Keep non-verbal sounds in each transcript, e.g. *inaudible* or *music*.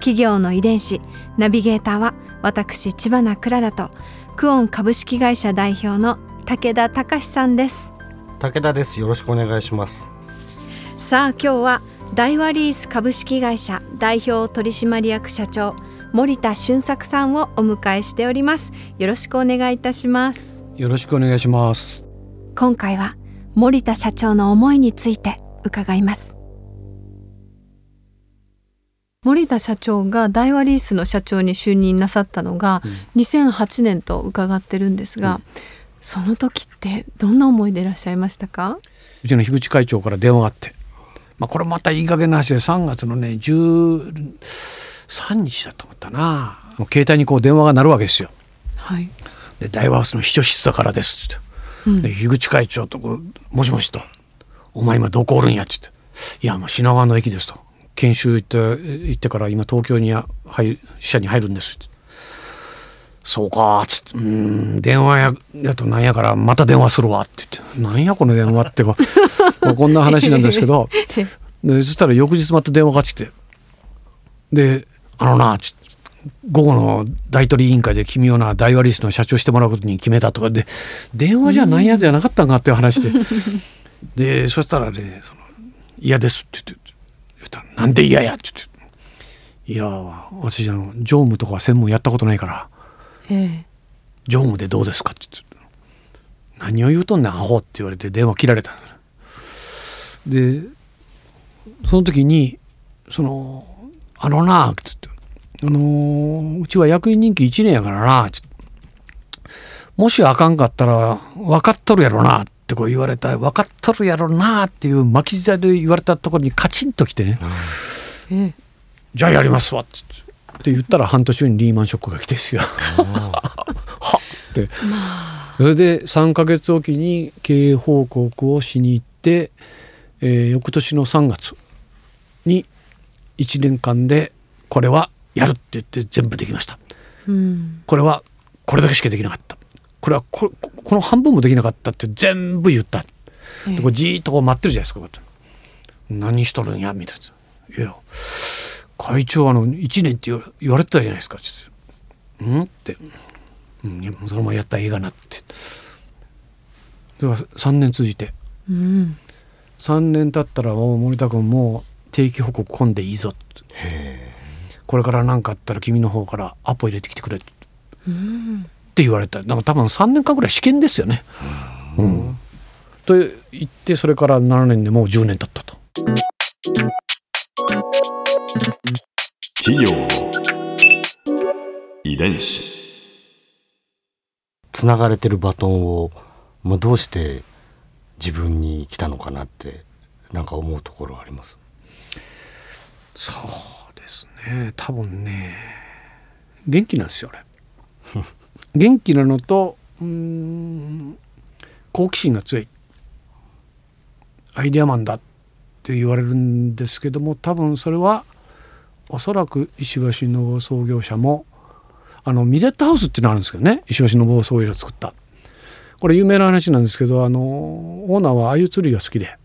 企業の遺伝子ナビゲーターは私千葉なクララとクオン株式会社代表の武田隆さんです。武田です。よろしくお願いします。さあ今日は大和リース株式会社代表取締役社長森田俊作さんをお迎えしております。よろしくお願いいたします。よろしくお願いします。今回は森田社長の思いについて伺います森田社長が大和リースの社長に就任なさったのが2008年と伺ってるんですが、うん、その時ってどんな思いでいらっしゃいましたか？うちの樋口会長から電話があって。まあ、これまたいい加減な話で3月のね13日だと思ったな。もう携帯にこう電話が鳴るわけですよ。はい、で大和ハウスの秘書室だからですって、うん、で樋口会長とこう「もしもし」と「お前今どこおるんや」って言って「いやもう品川の駅です」と「研修行って行ってから今東京に入支社に入るんです」そうか」っつって「うん電話ややとなんやからまた電話するわ」って言って「なんやこの電話」ってこまあ *laughs* こんな話なんですけど。でそしたら翌日また電話かかってきて「であのな午後の大取委員会で君をな大和リスの社長してもらうことに決めた」とかで電話じゃなんやじゃなかったんかっていう話で。でそしたらねその「嫌です」って言って。言った。ら「なんで嫌や」って言って。いや私あの常務とか専門やったことないから。常務でどうですか?」って言って「何を言うとんねんアホ」って言われて電話切られたでその時に「そのあのな」って言って「あのー、うちは役員任期1年やからな」もしあかんかったら分かっとるやろな」ってこう言われた「分かっとるやろな」っていう巻き舌で言われたところにカチンときてね「じゃあやりますわ」ってって。って言ったら半年後にリーマンショックが来てですよ。*laughs* はって、それで3か月おきに経営報告をしに行って、えー、翌年の3月に1年間でこれはやるって言って全部できました。うん、これはこれだけしかできなかった。これはここの半分もできなかったって全部言った。でこれじーっとこう待ってるじゃないですか。何しとるんやみたいな。いや会長あの1年って言われてたじゃないですか」って「うん?」って「うん、そのままやったらええがな」って。では3年続いて、うん、3年経ったらもう森田君もう定期報告込んでいいぞこれから何かあったら君の方からアポ入れてきてくれって言われた。なんか多分3年間ぐらい試験ですよね。うん、と言ってそれから7年でもう10年経ったと。企業の遺伝子。つながれてるバトンを、まあ、どうして自分に来たのかなってなんか思うところあります？そうですね。多分ね。元気なんですよ俺 *laughs* 元気なのとうん好奇心が強い。アイデアマンだって言われるんですけども多分それはおそらく石橋信夫創業者もあのミゼットハウスっていうのあるんですけどね。石橋信夫創業者作った。これ有名な話なんですけどあのオーナーは鮎釣りが好きで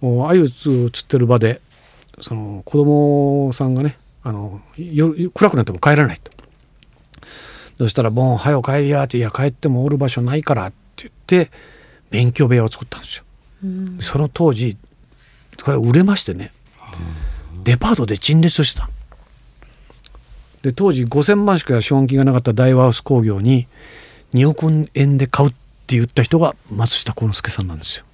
もう鮎釣ってる場でその子供さんがねあの夜暗くなっても帰らないと。そしたら「ボン早う帰りや」って「いや帰ってもおる場所ないから」って言って勉強部屋を作ったんですよ。うん、その当時これ売れましてね、うん。デパートで陳列してたで当時5,000万しか資本金がなかった大和ハウス工業に2億円で買うって言った人が松下幸之助さんなんですよ。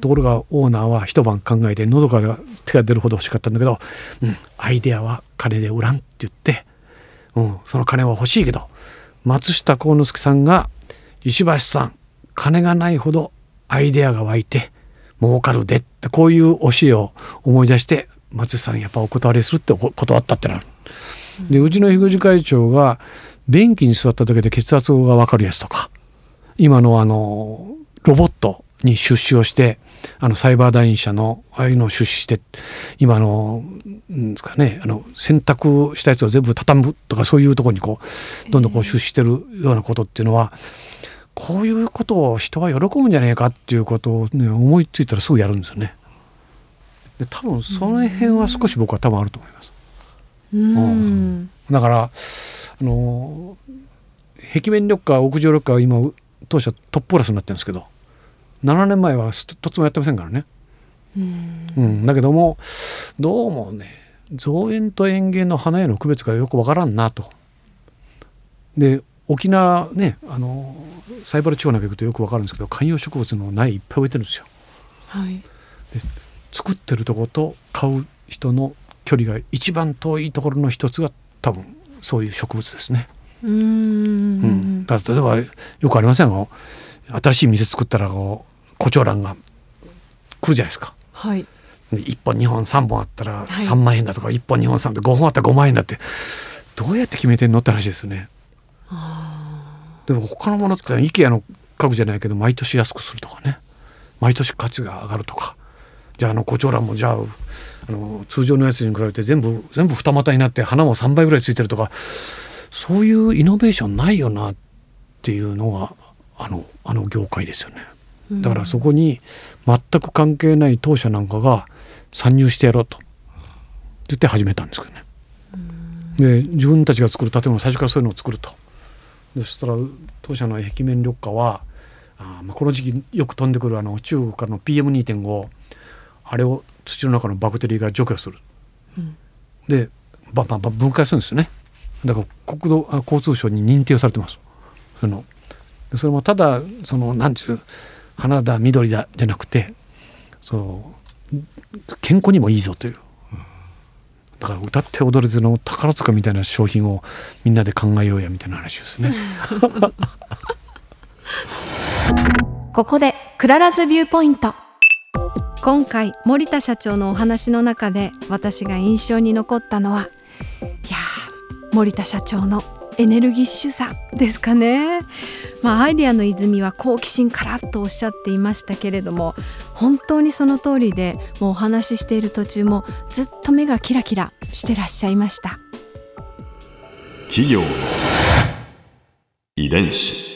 ところがオーナーは一晩考えて喉から手が出るほど欲しかったんだけど、うん、アイデアは金で売らんって言って、うん、その金は欲しいけど松下幸之助さんが石橋さん金がないほどアイデアが湧いて儲かるでってこういう教えを思い出して松井さんやっぱお断りするって断ったってなる。でうちの樋口会長が便器に座っただけで血圧が分かるやつとか今のあのロボットに出資をしてあのサイバーダイン社のああいうのを出資して今あのなんですかねあの洗濯したやつを全部畳むとかそういうところにこうどんどんこう出資してるようなことっていうのはこういうことを人は喜ぶんじゃねえかっていうことを、ね、思いついたらすぐやるんですよね。で多分その辺は少し僕は多分あると思います。うんだからあの壁面緑化屋上緑化は今当社トップクラスになってるんですけど7年前はととつもやってませんからね。うん、だけどもどうもね造園と園芸の花屋の区別がよくわからんなと。で沖縄ねあのサイバル地方なんか行くとよくわかるんですけど観葉植物の苗いっぱい置いてるんですよ。はい作ってるとこと買う人の距離が一番遠いところの一つが多分そういう植物ですね。うーうんんだから例えばよくありませんこう新しい店作ったらこう胡蝶蘭が来るじゃないですか。はいで1本2本3本あったらはい3万円だとか、1本2本3本で5本あったら5万円だってどうやって決めてんのって話ですよね。でも他のものって IKEA の家具じゃないけど毎年安くするとかね毎年価値が上がるとかじゃああの胡蝶蘭もじゃああの通常のやつに比べて全部全部二股になって花も3倍ぐらいついてるとかそういうイノベーションないよなっていうのがあのあの業界ですよね。だからそこに全く関係ない当社なんかが参入してやろうと言って始めたんですけどね。で自分たちが作る建物最初からそういうのを作ると。そしたら当社の壁面緑化はあーまあこの時期よく飛んでくるあの中国からの PM2.5 あれを土の中のバクテリーが除去する。でバンバンバン分解するんですよね。だから国土あ交通省に認定されてます。そのでそれもただそのなんちゅう花だ緑だじゃなくてそう健康にもいいぞという。だから歌って踊れての宝塚みたいな商品をみんなで考えようやみたいな話ですね。*laughs* ここで Clara's Viewpoint。今回森田社長のお話の中で私が印象に残ったのはいや森田社長のエネルギッシュさですかね。まあアイデアの泉は好奇心からとおっしゃっていましたけれども本当にその通りでもうお話ししている途中もずっと目がキラキラしてらっしゃいました。企業の遺伝子。